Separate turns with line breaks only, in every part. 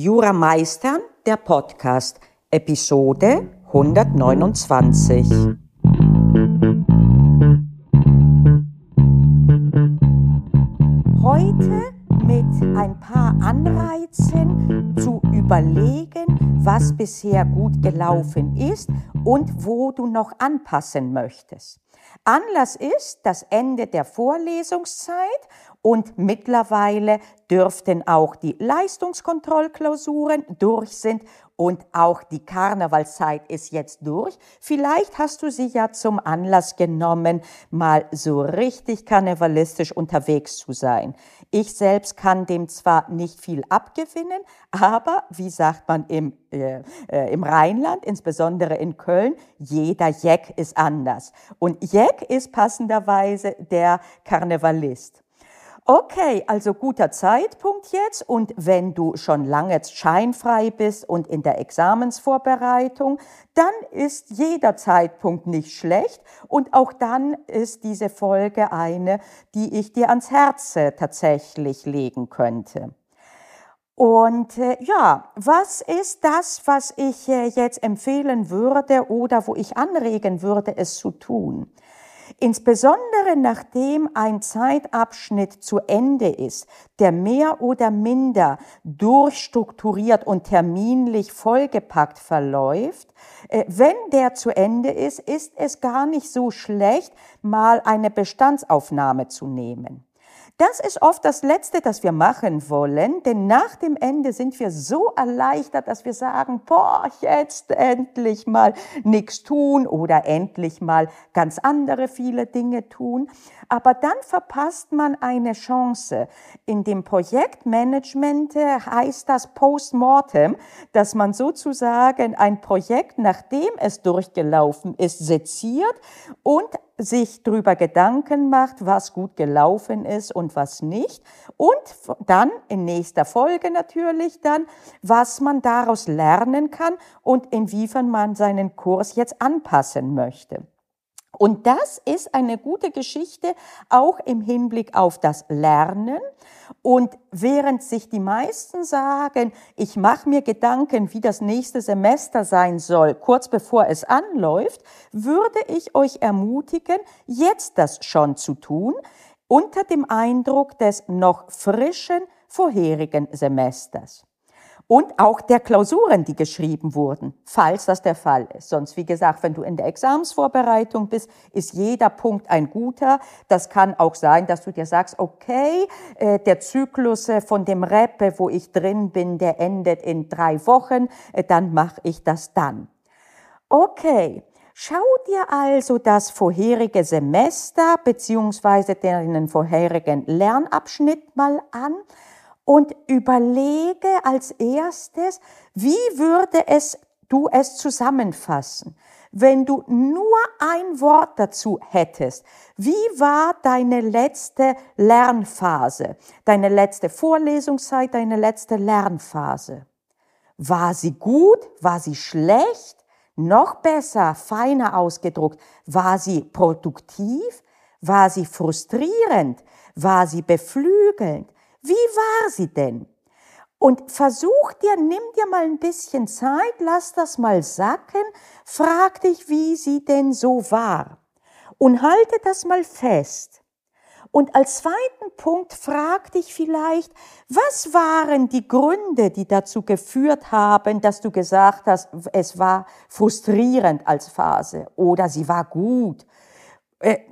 Jura Meistern, der Podcast, Episode 129. Heute mit ein paar Anreizen zu überlegen, was bisher gut gelaufen ist und wo du noch anpassen möchtest. Anlass ist das Ende der Vorlesungszeit und mittlerweile dürften auch die Leistungskontrollklausuren durch sind und auch die Karnevalzeit ist jetzt durch. Vielleicht hast du sie ja zum Anlass genommen, mal so richtig karnevalistisch unterwegs zu sein. Ich selbst kann dem zwar nicht viel abgewinnen, aber wie sagt man im, äh, äh, im Rheinland, insbesondere in Köln, jeder Jeck ist anders. Und Jeck ist passenderweise der Karnevalist. Okay, also guter Zeitpunkt jetzt. Und wenn du schon lange scheinfrei bist und in der Examensvorbereitung, dann ist jeder Zeitpunkt nicht schlecht. Und auch dann ist diese Folge eine, die ich dir ans Herz äh, tatsächlich legen könnte. Und äh, ja, was ist das, was ich äh, jetzt empfehlen würde oder wo ich anregen würde, es zu tun? Insbesondere nachdem ein Zeitabschnitt zu Ende ist, der mehr oder minder durchstrukturiert und terminlich vollgepackt verläuft, äh, wenn der zu Ende ist, ist es gar nicht so schlecht, mal eine Bestandsaufnahme zu nehmen. Das ist oft das Letzte, das wir machen wollen, denn nach dem Ende sind wir so erleichtert, dass wir sagen, boah, jetzt endlich mal nichts tun oder endlich mal ganz andere viele Dinge tun. Aber dann verpasst man eine Chance. In dem Projektmanagement äh, heißt das Postmortem, dass man sozusagen ein Projekt, nachdem es durchgelaufen ist, seziert und sich darüber Gedanken macht, was gut gelaufen ist und was nicht. Und dann in nächster Folge natürlich dann, was man daraus lernen kann und inwiefern man seinen Kurs jetzt anpassen möchte. Und das ist eine gute Geschichte auch im Hinblick auf das Lernen. Und während sich die meisten sagen, ich mache mir Gedanken, wie das nächste Semester sein soll, kurz bevor es anläuft, würde ich euch ermutigen, jetzt das schon zu tun, unter dem Eindruck des noch frischen vorherigen Semesters und auch der Klausuren, die geschrieben wurden, falls das der Fall ist. Sonst, wie gesagt, wenn du in der Examsvorbereitung bist, ist jeder Punkt ein guter. Das kann auch sein, dass du dir sagst, okay, äh, der Zyklus äh, von dem Reppe, wo ich drin bin, der endet in drei Wochen, äh, dann mache ich das dann. Okay. Schau dir also das vorherige Semester beziehungsweise den vorherigen Lernabschnitt mal an und überlege als erstes, wie würde es du es zusammenfassen? Wenn du nur ein Wort dazu hättest, wie war deine letzte Lernphase, deine letzte Vorlesungszeit, deine letzte Lernphase? War sie gut? War sie schlecht? Noch besser, feiner ausgedruckt, war sie produktiv? War sie frustrierend? War sie beflügelnd? Wie war sie denn? Und versuch dir, nimm dir mal ein bisschen Zeit, lass das mal sacken, frag dich, wie sie denn so war. Und halte das mal fest. Und als zweiten Punkt frag dich vielleicht, was waren die Gründe, die dazu geführt haben, dass du gesagt hast, es war frustrierend als Phase oder sie war gut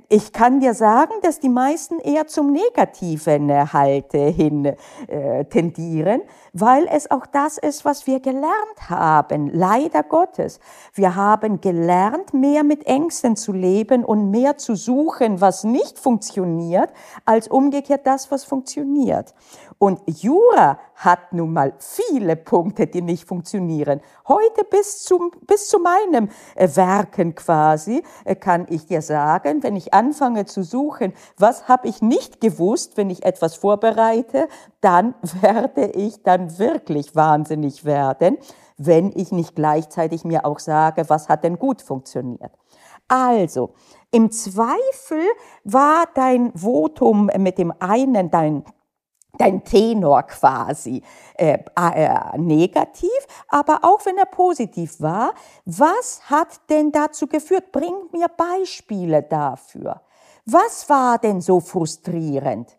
ich kann dir sagen, dass die meisten eher zum Negativen halt hin äh, tendieren, weil es auch das ist, was wir gelernt haben, leider Gottes. Wir haben gelernt, mehr mit Ängsten zu leben und mehr zu suchen, was nicht funktioniert, als umgekehrt das, was funktioniert. Und Jura hat nun mal viele Punkte, die nicht funktionieren. Heute bis, zum, bis zu meinem äh, Werken quasi äh, kann ich dir sagen, wenn ich anfange zu suchen, was habe ich nicht gewusst, wenn ich etwas vorbereite, dann werde ich dann wirklich wahnsinnig werden, wenn ich nicht gleichzeitig mir auch sage, was hat denn gut funktioniert. Also, im Zweifel war dein Votum mit dem einen, dein dein Tenor quasi äh, äh, negativ, aber auch wenn er positiv war, was hat denn dazu geführt? Bring mir Beispiele dafür. Was war denn so frustrierend?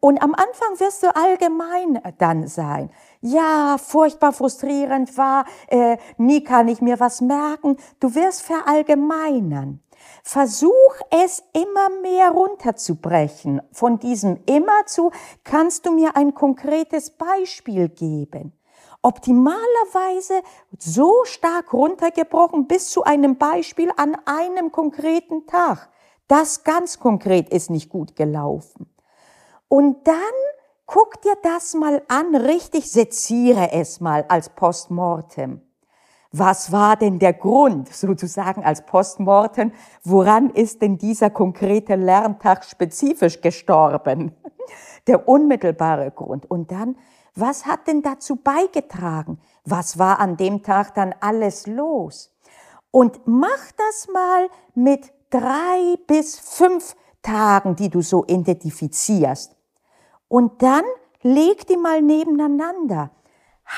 Und am Anfang wirst du allgemein dann sein. Ja, furchtbar frustrierend war, äh, nie kann ich mir was merken. Du wirst verallgemeinern. Versuch es immer mehr runterzubrechen. Von diesem immer zu, kannst du mir ein konkretes Beispiel geben? Optimalerweise so stark runtergebrochen bis zu einem Beispiel an einem konkreten Tag. Das ganz konkret ist nicht gut gelaufen. Und dann guck dir das mal an, richtig seziere es mal als Postmortem. Was war denn der Grund, sozusagen als Postmortem? Woran ist denn dieser konkrete Lerntag spezifisch gestorben? Der unmittelbare Grund. Und dann, was hat denn dazu beigetragen? Was war an dem Tag dann alles los? Und mach das mal mit drei bis fünf Tagen, die du so identifizierst. Und dann leg die mal nebeneinander.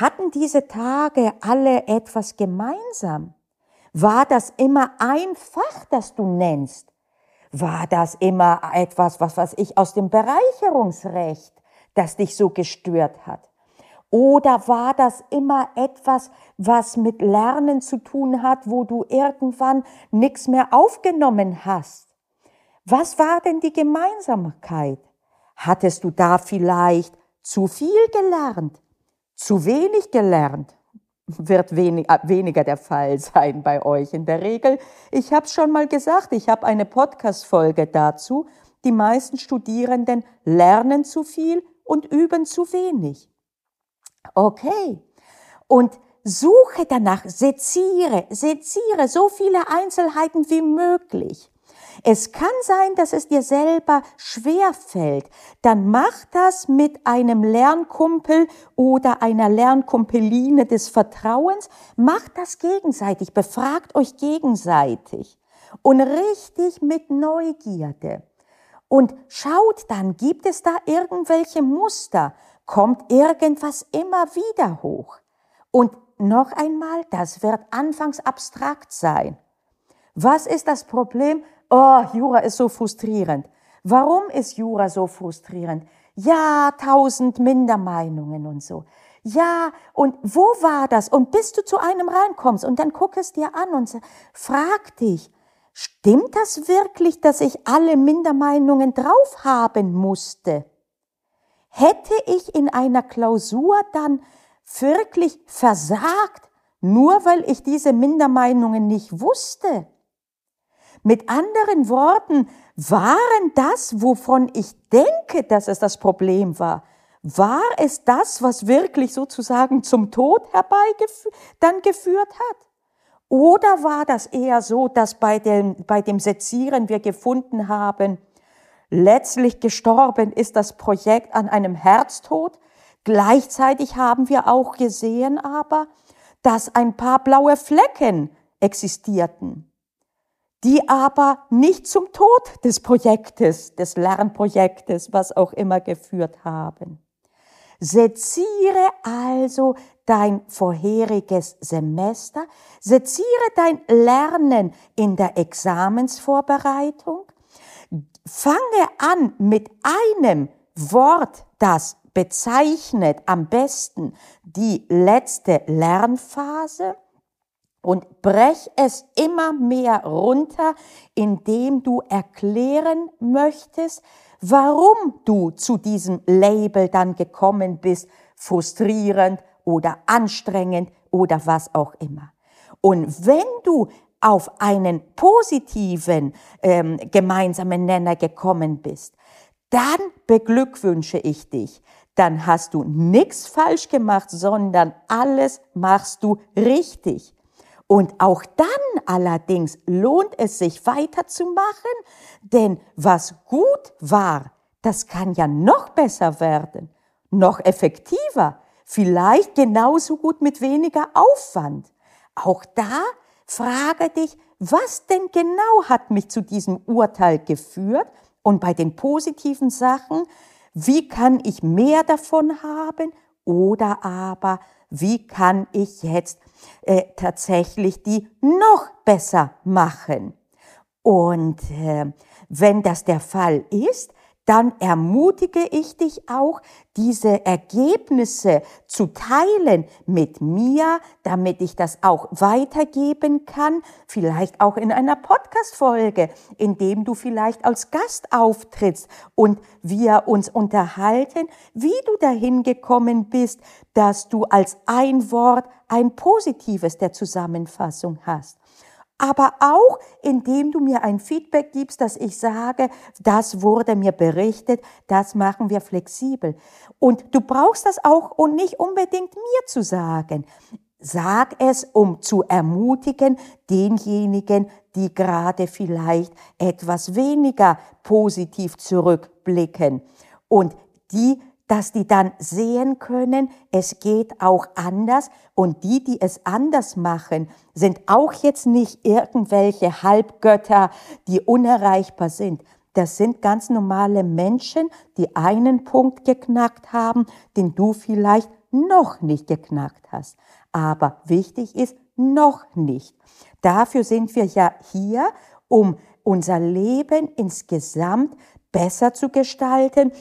Hatten diese Tage alle etwas gemeinsam? War das immer ein Fach, das du nennst? War das immer etwas, was, was ich aus dem Bereicherungsrecht, das dich so gestört hat? Oder war das immer etwas, was mit Lernen zu tun hat, wo du irgendwann nichts mehr aufgenommen hast? Was war denn die Gemeinsamkeit? Hattest du da vielleicht zu viel gelernt? Zu wenig gelernt, wird wenig, äh, weniger der Fall sein bei euch in der Regel. Ich habe es schon mal gesagt, ich habe eine Podcast-Folge dazu. Die meisten Studierenden lernen zu viel und üben zu wenig. Okay. Und suche danach, seziere, seziere so viele Einzelheiten wie möglich. Es kann sein, dass es dir selber schwer fällt. Dann mach das mit einem Lernkumpel oder einer Lernkumpeline des Vertrauens. Macht das gegenseitig. Befragt euch gegenseitig. Und richtig mit Neugierde. Und schaut dann, gibt es da irgendwelche Muster? Kommt irgendwas immer wieder hoch? Und noch einmal, das wird anfangs abstrakt sein. Was ist das Problem? Oh, Jura ist so frustrierend. Warum ist Jura so frustrierend? Ja, tausend Mindermeinungen und so. Ja, und wo war das? Und bis du zu einem reinkommst und dann guck es dir an und frag dich, stimmt das wirklich, dass ich alle Mindermeinungen drauf haben musste? Hätte ich in einer Klausur dann wirklich versagt, nur weil ich diese Mindermeinungen nicht wusste? Mit anderen Worten, waren das, wovon ich denke, dass es das Problem war, war es das, was wirklich sozusagen zum Tod herbei dann geführt hat? Oder war das eher so, dass bei dem, bei dem Sezieren wir gefunden haben, letztlich gestorben ist das Projekt an einem Herztod? Gleichzeitig haben wir auch gesehen aber, dass ein paar blaue Flecken existierten die aber nicht zum Tod des Projektes, des Lernprojektes, was auch immer geführt haben. Seziere also dein vorheriges Semester, seziere dein Lernen in der Examensvorbereitung, fange an mit einem Wort, das bezeichnet am besten die letzte Lernphase und brech es immer mehr runter, indem du erklären möchtest, warum du zu diesem Label dann gekommen bist, frustrierend oder anstrengend oder was auch immer. Und wenn du auf einen positiven ähm, gemeinsamen Nenner gekommen bist, dann beglückwünsche ich dich. Dann hast du nichts falsch gemacht, sondern alles machst du richtig. Und auch dann allerdings lohnt es sich weiterzumachen, denn was gut war, das kann ja noch besser werden, noch effektiver, vielleicht genauso gut mit weniger Aufwand. Auch da frage dich, was denn genau hat mich zu diesem Urteil geführt? Und bei den positiven Sachen, Wie kann ich mehr davon haben? Oder aber, wie kann ich jetzt äh, tatsächlich die noch besser machen? Und äh, wenn das der Fall ist, dann ermutige ich dich auch, diese Ergebnisse zu teilen mit mir, damit ich das auch weitergeben kann, vielleicht auch in einer Podcast-Folge, in dem du vielleicht als Gast auftrittst und wir uns unterhalten, wie du dahin gekommen bist, dass du als ein Wort ein positives der Zusammenfassung hast aber auch indem du mir ein Feedback gibst, dass ich sage, das wurde mir berichtet, das machen wir flexibel. Und du brauchst das auch und nicht unbedingt mir zu sagen. Sag es, um zu ermutigen, denjenigen, die gerade vielleicht etwas weniger positiv zurückblicken und die dass die dann sehen können, es geht auch anders und die, die es anders machen, sind auch jetzt nicht irgendwelche Halbgötter, die unerreichbar sind. Das sind ganz normale Menschen, die einen Punkt geknackt haben, den du vielleicht noch nicht geknackt hast. Aber wichtig ist, noch nicht. Dafür sind wir ja hier, um unser Leben insgesamt besser zu gestalten,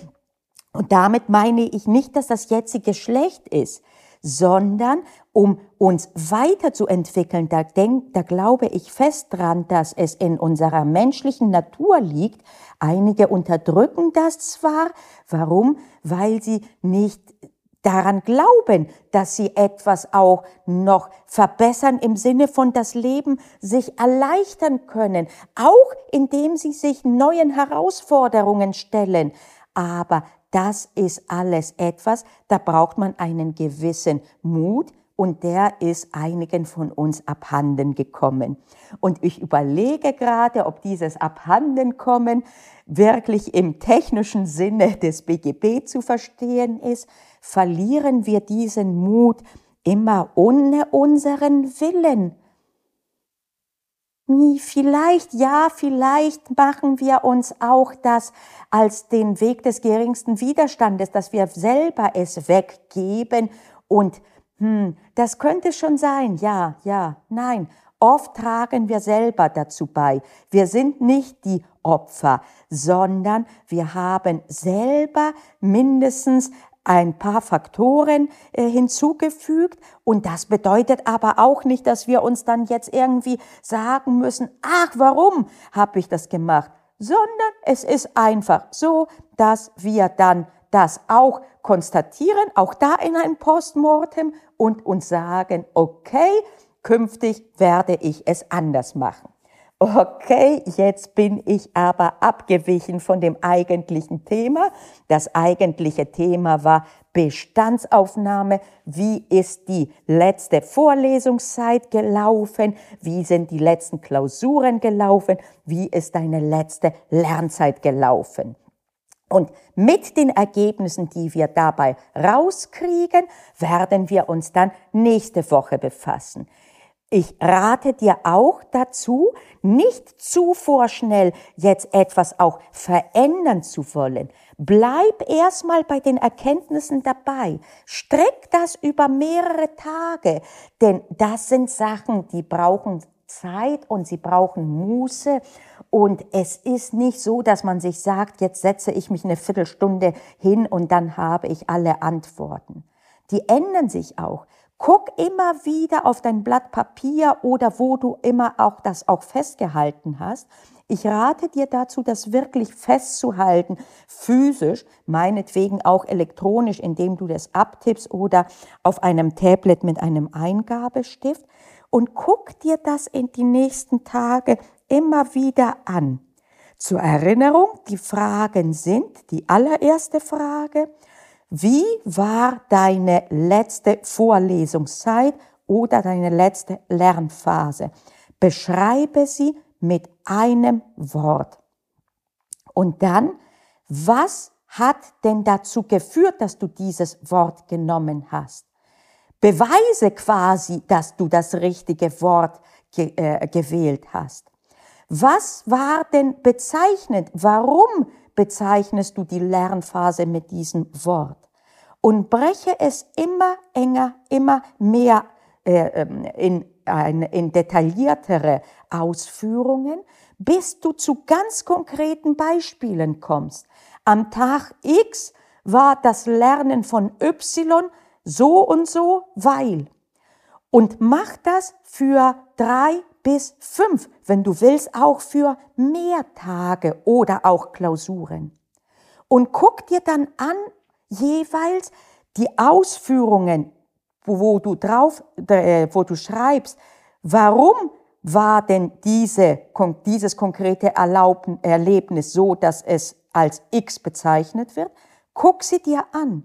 und damit meine ich nicht, dass das jetzige schlecht ist, sondern um uns weiterzuentwickeln, da, denk, da glaube ich fest dran, dass es in unserer menschlichen Natur liegt. Einige unterdrücken das zwar. Warum? Weil sie nicht daran glauben, dass sie etwas auch noch verbessern im Sinne von das Leben sich erleichtern können, auch indem sie sich neuen Herausforderungen stellen. Aber das ist alles etwas, da braucht man einen gewissen Mut und der ist einigen von uns abhanden gekommen. Und ich überlege gerade, ob dieses Abhandenkommen wirklich im technischen Sinne des BGB zu verstehen ist. Verlieren wir diesen Mut immer ohne unseren Willen? Vielleicht, ja, vielleicht machen wir uns auch das als den Weg des geringsten Widerstandes, dass wir selber es weggeben und hm, das könnte schon sein, ja, ja, nein. Oft tragen wir selber dazu bei. Wir sind nicht die Opfer, sondern wir haben selber mindestens ein paar Faktoren äh, hinzugefügt und das bedeutet aber auch nicht, dass wir uns dann jetzt irgendwie sagen müssen, ach, warum habe ich das gemacht, sondern es ist einfach so, dass wir dann das auch konstatieren, auch da in ein Postmortem und uns sagen, okay, künftig werde ich es anders machen. Okay, jetzt bin ich aber abgewichen von dem eigentlichen Thema. Das eigentliche Thema war Bestandsaufnahme. Wie ist die letzte Vorlesungszeit gelaufen? Wie sind die letzten Klausuren gelaufen? Wie ist deine letzte Lernzeit gelaufen? Und mit den Ergebnissen, die wir dabei rauskriegen, werden wir uns dann nächste Woche befassen. Ich rate dir auch dazu, nicht zu vorschnell jetzt etwas auch verändern zu wollen. Bleib erstmal bei den Erkenntnissen dabei. Streck das über mehrere Tage, denn das sind Sachen, die brauchen Zeit und sie brauchen Muße. Und es ist nicht so, dass man sich sagt, jetzt setze ich mich eine Viertelstunde hin und dann habe ich alle Antworten. Die ändern sich auch. Guck immer wieder auf dein Blatt Papier oder wo du immer auch das auch festgehalten hast. Ich rate dir dazu, das wirklich festzuhalten, physisch, meinetwegen auch elektronisch, indem du das abtippst oder auf einem Tablet mit einem Eingabestift. Und guck dir das in die nächsten Tage immer wieder an. Zur Erinnerung, die Fragen sind, die allererste Frage, wie war deine letzte Vorlesungszeit oder deine letzte Lernphase? Beschreibe sie mit einem Wort. Und dann, was hat denn dazu geführt, dass du dieses Wort genommen hast? Beweise quasi, dass du das richtige Wort ge äh, gewählt hast. Was war denn bezeichnend? Warum bezeichnest du die Lernphase mit diesem Wort. Und breche es immer enger, immer mehr äh, ähm, in, in, in detailliertere Ausführungen, bis du zu ganz konkreten Beispielen kommst. Am Tag X war das Lernen von Y so und so, weil. Und mach das für drei bis fünf, wenn du willst, auch für mehr Tage oder auch Klausuren. Und guck dir dann an, jeweils die Ausführungen, wo, du drauf, äh, wo du schreibst, warum war denn diese, dieses konkrete Erlebnis so, dass es als X bezeichnet wird? Guck sie dir an.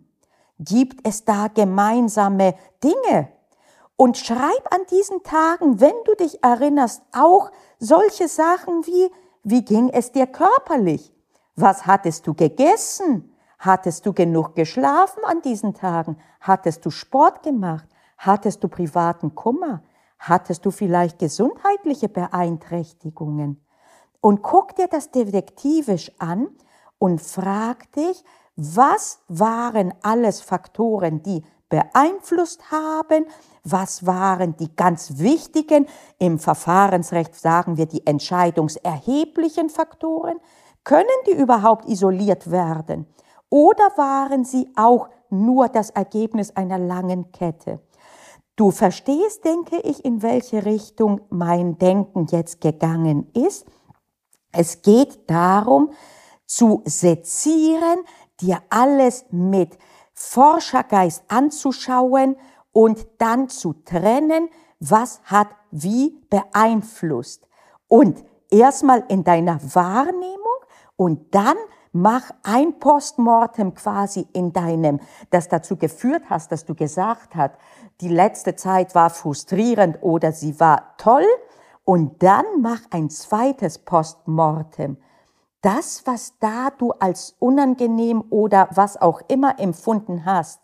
Gibt es da gemeinsame Dinge? Und schreib an diesen Tagen, wenn du dich erinnerst, auch solche Sachen wie, wie ging es dir körperlich? Was hattest du gegessen? Hattest du genug geschlafen an diesen Tagen? Hattest du Sport gemacht? Hattest du privaten Kummer? Hattest du vielleicht gesundheitliche Beeinträchtigungen? Und guck dir das detektivisch an und frag dich, was waren alles Faktoren, die beeinflusst haben? Was waren die ganz wichtigen, im Verfahrensrecht sagen wir die entscheidungserheblichen Faktoren? Können die überhaupt isoliert werden? Oder waren sie auch nur das Ergebnis einer langen Kette? Du verstehst, denke ich, in welche Richtung mein Denken jetzt gegangen ist. Es geht darum, zu sezieren, dir alles mit Forschergeist anzuschauen und dann zu trennen, was hat wie beeinflusst. Und erstmal in deiner Wahrnehmung und dann mach ein Postmortem quasi in deinem, das dazu geführt hast, dass du gesagt hast, die letzte Zeit war frustrierend oder sie war toll. Und dann mach ein zweites Postmortem. Das, was da du als unangenehm oder was auch immer empfunden hast,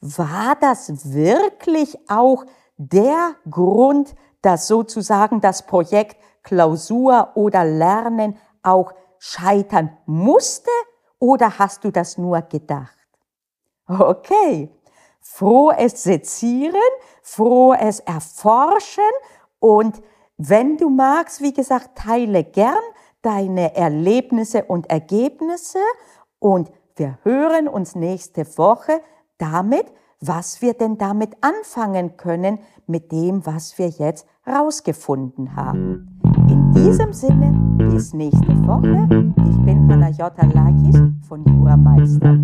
war das wirklich auch der Grund, dass sozusagen das Projekt Klausur oder Lernen auch scheitern musste? Oder hast du das nur gedacht? Okay, frohes Sezieren, frohes Erforschen. Und wenn du magst, wie gesagt, teile gern deine Erlebnisse und Ergebnisse und wir hören uns nächste Woche damit, was wir denn damit anfangen können mit dem, was wir jetzt rausgefunden haben. In diesem Sinne, bis nächste Woche. Ich bin Panayota Lakis von Jura Meister.